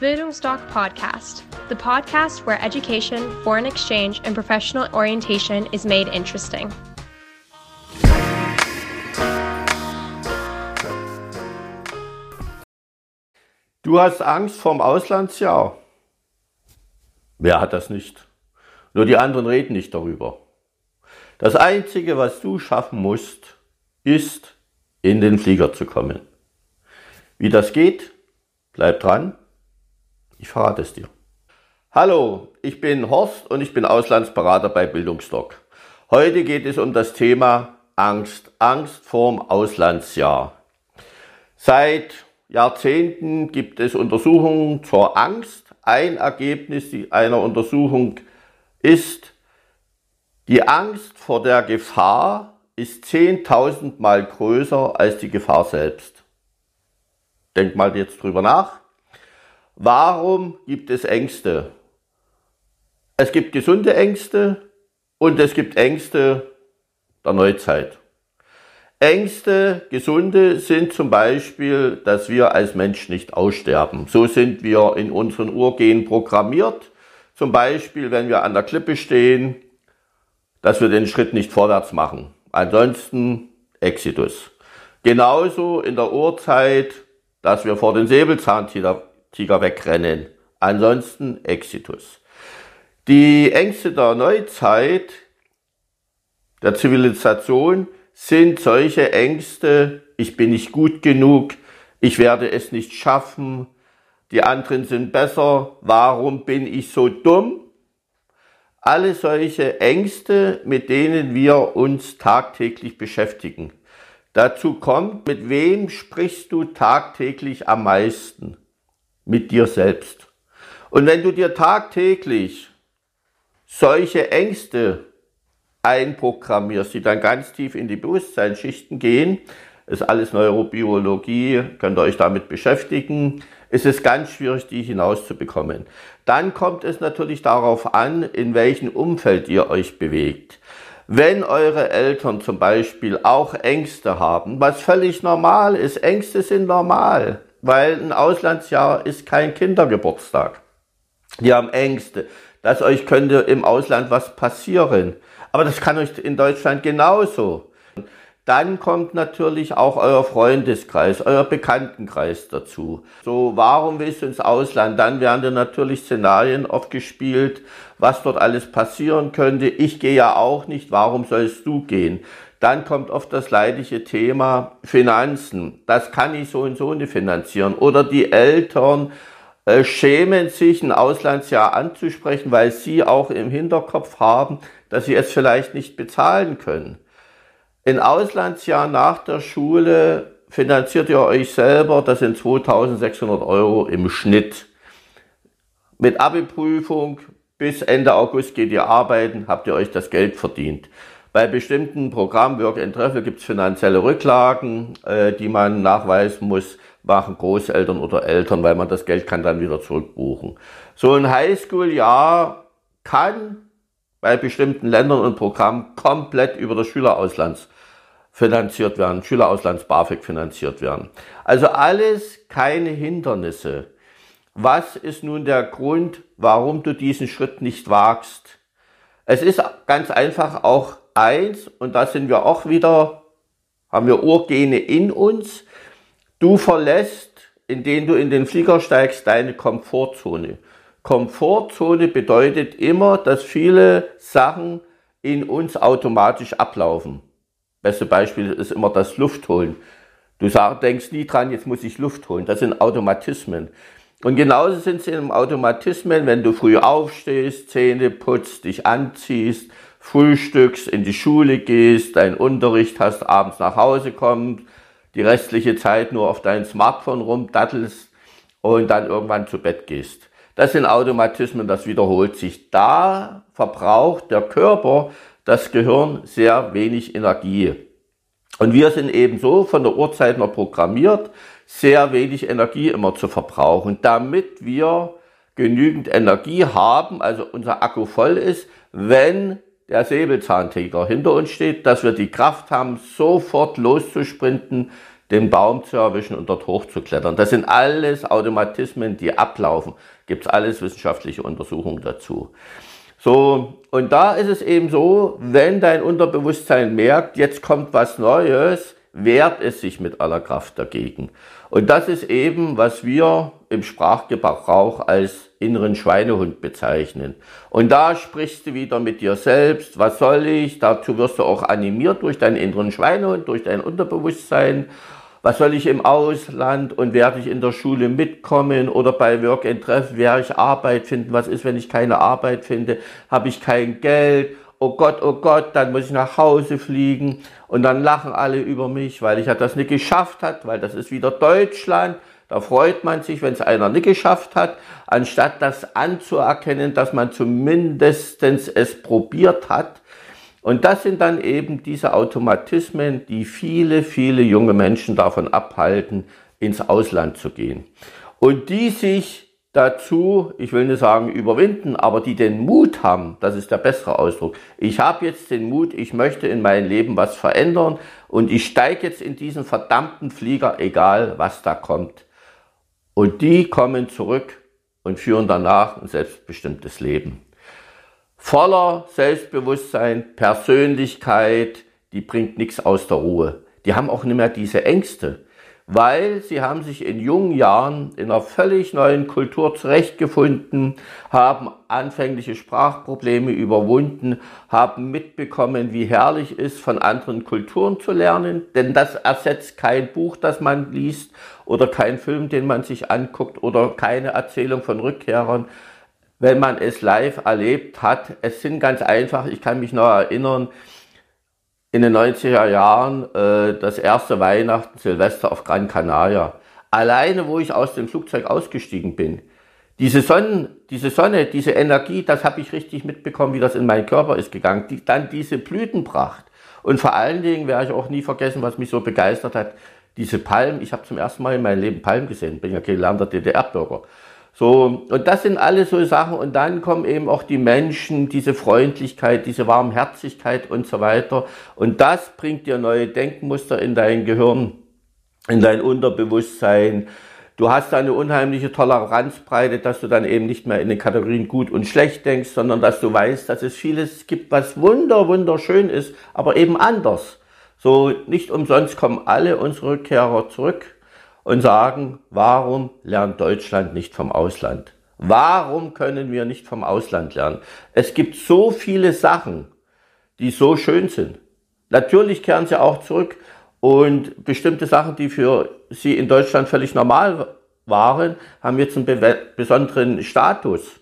Bildungsdoc Podcast, the podcast where education, foreign exchange, and professional orientation is made interesting. Du hast Angst vorm Auslandsjahr. Wer hat das nicht? Nur die anderen reden nicht darüber. Das Einzige, was du schaffen musst, ist, in den Flieger zu kommen. Wie das geht, bleib dran. Ich verrate es dir. Hallo, ich bin Horst und ich bin Auslandsberater bei Bildungsdoc. Heute geht es um das Thema Angst. Angst vorm Auslandsjahr. Seit Jahrzehnten gibt es Untersuchungen zur Angst. Ein Ergebnis einer Untersuchung ist, die Angst vor der Gefahr ist 10.000 Mal größer als die Gefahr selbst. Denk mal jetzt drüber nach. Warum gibt es Ängste? Es gibt gesunde Ängste und es gibt Ängste der Neuzeit. Ängste, gesunde sind zum Beispiel, dass wir als Mensch nicht aussterben. So sind wir in unseren Urgenen programmiert. Zum Beispiel, wenn wir an der Klippe stehen, dass wir den Schritt nicht vorwärts machen. Ansonsten Exitus. Genauso in der Urzeit, dass wir vor den Säbelzahntiger wegrennen. Ansonsten Exitus. Die Ängste der Neuzeit, der Zivilisation, sind solche Ängste, ich bin nicht gut genug, ich werde es nicht schaffen, die anderen sind besser, warum bin ich so dumm? Alle solche Ängste, mit denen wir uns tagtäglich beschäftigen. Dazu kommt, mit wem sprichst du tagtäglich am meisten? Mit dir selbst. Und wenn du dir tagtäglich solche Ängste einprogrammierst, die dann ganz tief in die Bewusstseinsschichten gehen, ist alles Neurobiologie, könnt ihr euch damit beschäftigen, ist es ganz schwierig, die hinauszubekommen. Dann kommt es natürlich darauf an, in welchem Umfeld ihr euch bewegt. Wenn eure Eltern zum Beispiel auch Ängste haben, was völlig normal ist, Ängste sind normal, weil ein Auslandsjahr ist kein Kindergeburtstag. Die haben Ängste, dass euch könnte im Ausland was passieren. Aber das kann euch in Deutschland genauso. Dann kommt natürlich auch euer Freundeskreis, euer Bekanntenkreis dazu. So, warum willst du ins Ausland? Dann werden dir natürlich Szenarien oft gespielt, was dort alles passieren könnte. Ich gehe ja auch nicht, warum sollst du gehen? Dann kommt oft das leidige Thema Finanzen. Das kann ich so und so nicht finanzieren. Oder die Eltern äh, schämen sich, ein Auslandsjahr anzusprechen, weil sie auch im Hinterkopf haben, dass sie es vielleicht nicht bezahlen können. Ein Auslandsjahr nach der Schule finanziert ihr euch selber, das sind 2600 Euro im Schnitt. Mit Abi-Prüfung bis Ende August geht ihr arbeiten, habt ihr euch das Geld verdient. Bei bestimmten Programmen, Work and Travel, gibt es finanzielle Rücklagen, äh, die man nachweisen muss machen Großeltern oder Eltern, weil man das Geld kann dann wieder zurückbuchen. So ein Highschool-Jahr kann bei bestimmten Ländern und Programmen komplett über das Schülerauslands finanziert werden, Schülerauslands BAföG finanziert werden. Also alles keine Hindernisse. Was ist nun der Grund, warum du diesen Schritt nicht wagst? Es ist ganz einfach auch eins, und da sind wir auch wieder, haben wir Urgene in uns, Du verlässt, indem du in den Flieger steigst, deine Komfortzone. Komfortzone bedeutet immer, dass viele Sachen in uns automatisch ablaufen. Beste Beispiel ist immer das Luftholen. Du sag, denkst nie dran, jetzt muss ich Luft holen. Das sind Automatismen. Und genauso sind sie im Automatismen, wenn du früh aufstehst, Zähne putzt, dich anziehst, frühstückst, in die Schule gehst, deinen Unterricht hast, abends nach Hause kommst, die restliche Zeit nur auf dein Smartphone rumdattelst und dann irgendwann zu Bett gehst. Das sind Automatismen, das wiederholt sich. Da verbraucht der Körper, das Gehirn sehr wenig Energie. Und wir sind eben so von der Uhrzeit noch programmiert, sehr wenig Energie immer zu verbrauchen, damit wir genügend Energie haben, also unser Akku voll ist, wenn der Säbelzahntiger hinter uns steht, dass wir die Kraft haben, sofort loszusprinten, den Baum zu erwischen und dort hochzuklettern. Das sind alles Automatismen, die ablaufen. Gibt es alles wissenschaftliche Untersuchungen dazu. So, und da ist es eben so, wenn dein Unterbewusstsein merkt, jetzt kommt was Neues, wehrt es sich mit aller Kraft dagegen. Und das ist eben, was wir im Sprachgebrauch als inneren Schweinehund bezeichnen. Und da sprichst du wieder mit dir selbst, was soll ich? Dazu wirst du auch animiert durch deinen inneren Schweinehund, durch dein Unterbewusstsein. Was soll ich im Ausland und werde ich in der Schule mitkommen oder bei Work and Treff werde ich Arbeit finden? Was ist, wenn ich keine Arbeit finde? Habe ich kein Geld? oh Gott, oh Gott, dann muss ich nach Hause fliegen und dann lachen alle über mich, weil ich das nicht geschafft hat, weil das ist wieder Deutschland. Da freut man sich, wenn es einer nicht geschafft hat, anstatt das anzuerkennen, dass man zumindest es probiert hat. Und das sind dann eben diese Automatismen, die viele, viele junge Menschen davon abhalten, ins Ausland zu gehen. Und die sich dazu, ich will nicht sagen überwinden, aber die den Mut haben, das ist der bessere Ausdruck. Ich habe jetzt den Mut, ich möchte in meinem Leben was verändern und ich steige jetzt in diesen verdammten Flieger, egal was da kommt. Und die kommen zurück und führen danach ein selbstbestimmtes Leben. Voller Selbstbewusstsein, Persönlichkeit, die bringt nichts aus der Ruhe. Die haben auch nicht mehr diese Ängste weil sie haben sich in jungen Jahren in einer völlig neuen Kultur zurechtgefunden, haben anfängliche Sprachprobleme überwunden, haben mitbekommen, wie herrlich ist, von anderen Kulturen zu lernen, denn das ersetzt kein Buch, das man liest oder kein Film, den man sich anguckt oder keine Erzählung von Rückkehrern, wenn man es live erlebt hat. Es sind ganz einfach, ich kann mich noch erinnern, in den 90er Jahren äh, das erste Weihnachten, Silvester auf Gran Canaria. Alleine, wo ich aus dem Flugzeug ausgestiegen bin. Diese Sonne, diese Sonne, diese Energie, das habe ich richtig mitbekommen, wie das in meinen Körper ist gegangen. Die, dann diese Blütenpracht. Und vor allen Dingen werde ich auch nie vergessen, was mich so begeistert hat, diese Palmen. Ich habe zum ersten Mal in meinem Leben Palmen gesehen, bin ja gelernter DDR-Bürger. So, und das sind alles so Sachen. Und dann kommen eben auch die Menschen, diese Freundlichkeit, diese Warmherzigkeit und so weiter. Und das bringt dir neue Denkmuster in dein Gehirn, in dein Unterbewusstsein. Du hast eine unheimliche Toleranzbreite, dass du dann eben nicht mehr in den Kategorien gut und schlecht denkst, sondern dass du weißt, dass es vieles gibt, was wunder, wunderschön ist, aber eben anders. So, nicht umsonst kommen alle unsere Rückkehrer zurück und sagen, warum lernt Deutschland nicht vom Ausland? Warum können wir nicht vom Ausland lernen? Es gibt so viele Sachen, die so schön sind. Natürlich kehren sie auch zurück und bestimmte Sachen, die für sie in Deutschland völlig normal waren, haben jetzt einen besonderen Status.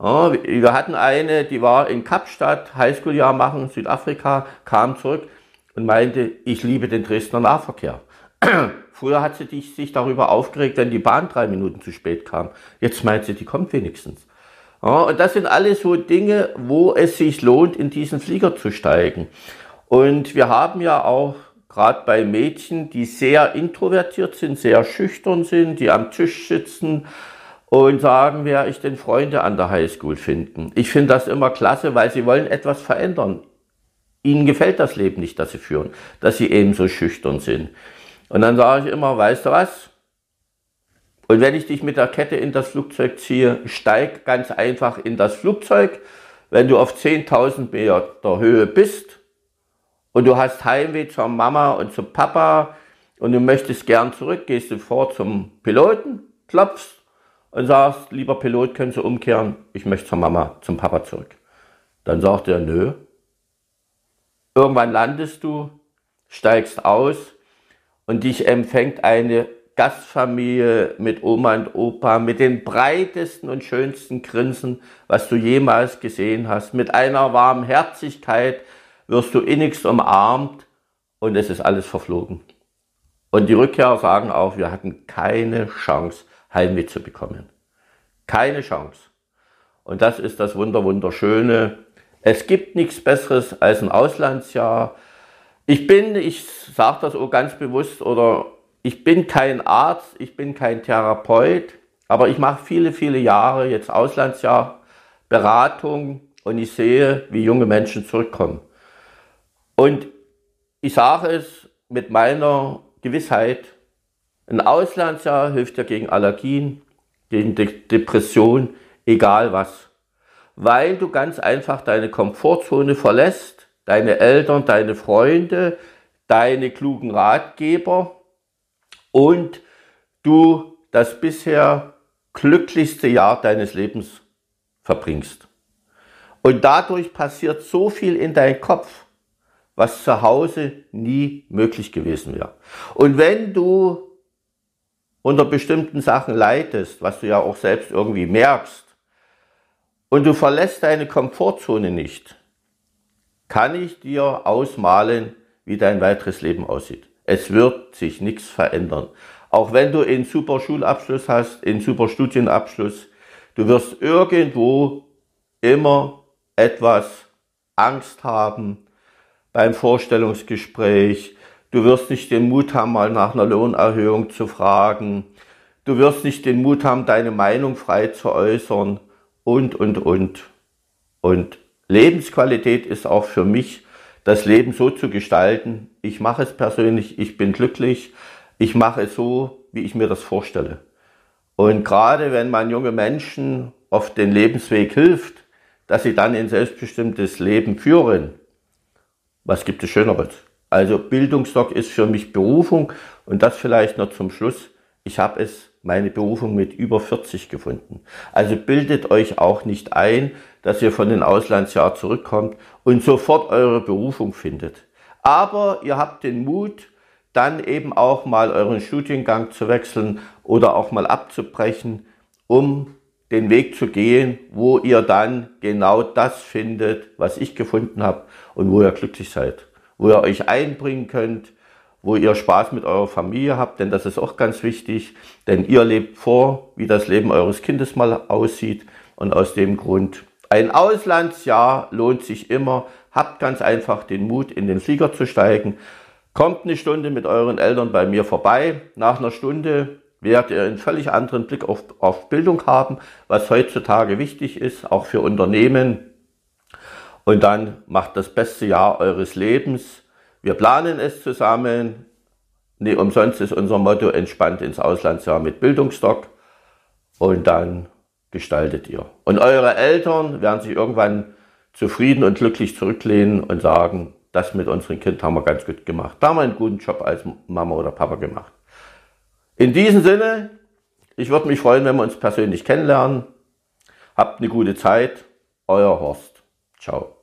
Ja, wir hatten eine, die war in Kapstadt, Highschool-Jahr machen, Südafrika, kam zurück und meinte, ich liebe den Dresdner Nahverkehr. Früher hat sie sich darüber aufgeregt, wenn die Bahn drei Minuten zu spät kam. Jetzt meint sie, die kommt wenigstens. Ja, und das sind alles so Dinge, wo es sich lohnt, in diesen Flieger zu steigen. Und wir haben ja auch gerade bei Mädchen, die sehr introvertiert sind, sehr schüchtern sind, die am Tisch sitzen und sagen, wer ich denn Freunde an der Highschool finden. Ich finde das immer klasse, weil sie wollen etwas verändern. Ihnen gefällt das Leben nicht, das sie führen, dass sie eben so schüchtern sind. Und dann sage ich immer, weißt du was? Und wenn ich dich mit der Kette in das Flugzeug ziehe, steig ganz einfach in das Flugzeug. Wenn du auf 10.000 Meter Höhe bist und du hast Heimweh zur Mama und zum Papa und du möchtest gern zurück, gehst du vor zum Piloten, klopfst und sagst, lieber Pilot, können Sie umkehren, ich möchte zur Mama, zum Papa zurück. Dann sagt er, nö. Irgendwann landest du, steigst aus und dich empfängt eine Gastfamilie mit Oma und Opa, mit den breitesten und schönsten Grinsen, was du jemals gesehen hast. Mit einer warmen Herzlichkeit wirst du innigst umarmt und es ist alles verflogen. Und die Rückkehrer sagen auch, wir hatten keine Chance, Heimweh zu bekommen. Keine Chance. Und das ist das Wunder, Wunderschöne. Es gibt nichts Besseres als ein Auslandsjahr. Ich bin, ich sage das auch ganz bewusst, oder ich bin kein Arzt, ich bin kein Therapeut, aber ich mache viele, viele Jahre jetzt Auslandsjahr Beratung und ich sehe, wie junge Menschen zurückkommen. Und ich sage es mit meiner Gewissheit. Ein Auslandsjahr hilft dir gegen Allergien, gegen De Depression, egal was. Weil du ganz einfach deine Komfortzone verlässt, deine Eltern, deine Freunde, deine klugen Ratgeber und du das bisher glücklichste Jahr deines Lebens verbringst. Und dadurch passiert so viel in deinem Kopf, was zu Hause nie möglich gewesen wäre. Und wenn du unter bestimmten Sachen leidest, was du ja auch selbst irgendwie merkst, und du verlässt deine Komfortzone nicht, kann ich dir ausmalen, wie dein weiteres Leben aussieht. Es wird sich nichts verändern. Auch wenn du einen super Schulabschluss hast, einen super Studienabschluss, du wirst irgendwo immer etwas Angst haben beim Vorstellungsgespräch. Du wirst nicht den Mut haben, mal nach einer Lohnerhöhung zu fragen. Du wirst nicht den Mut haben, deine Meinung frei zu äußern und, und, und. Und Lebensqualität ist auch für mich, das Leben so zu gestalten. Ich mache es persönlich, ich bin glücklich, ich mache es so, wie ich mir das vorstelle. Und gerade wenn man junge Menschen auf den Lebensweg hilft, dass sie dann ein selbstbestimmtes Leben führen, was gibt es Schöneres? Also Bildungsdoc ist für mich Berufung und das vielleicht noch zum Schluss. Ich habe es meine Berufung mit über 40 gefunden. Also bildet euch auch nicht ein, dass ihr von den Auslandsjahr zurückkommt und sofort eure Berufung findet. Aber ihr habt den Mut, dann eben auch mal euren Studiengang zu wechseln oder auch mal abzubrechen, um den Weg zu gehen, wo ihr dann genau das findet, was ich gefunden habe und wo ihr glücklich seid, wo ihr euch einbringen könnt, wo ihr Spaß mit eurer Familie habt, denn das ist auch ganz wichtig, denn ihr lebt vor, wie das Leben eures Kindes mal aussieht und aus dem Grund ein Auslandsjahr lohnt sich immer. Habt ganz einfach den Mut, in den Flieger zu steigen. Kommt eine Stunde mit euren Eltern bei mir vorbei. Nach einer Stunde werdet ihr einen völlig anderen Blick auf, auf Bildung haben, was heutzutage wichtig ist, auch für Unternehmen. Und dann macht das beste Jahr eures Lebens wir planen es zusammen. Nee, umsonst ist unser Motto entspannt ins Auslandsjahr mit Bildungsstock. Und dann gestaltet ihr. Und eure Eltern werden sich irgendwann zufrieden und glücklich zurücklehnen und sagen, das mit unserem Kind haben wir ganz gut gemacht. Da haben wir einen guten Job als Mama oder Papa gemacht. In diesem Sinne, ich würde mich freuen, wenn wir uns persönlich kennenlernen. Habt eine gute Zeit. Euer Horst. Ciao.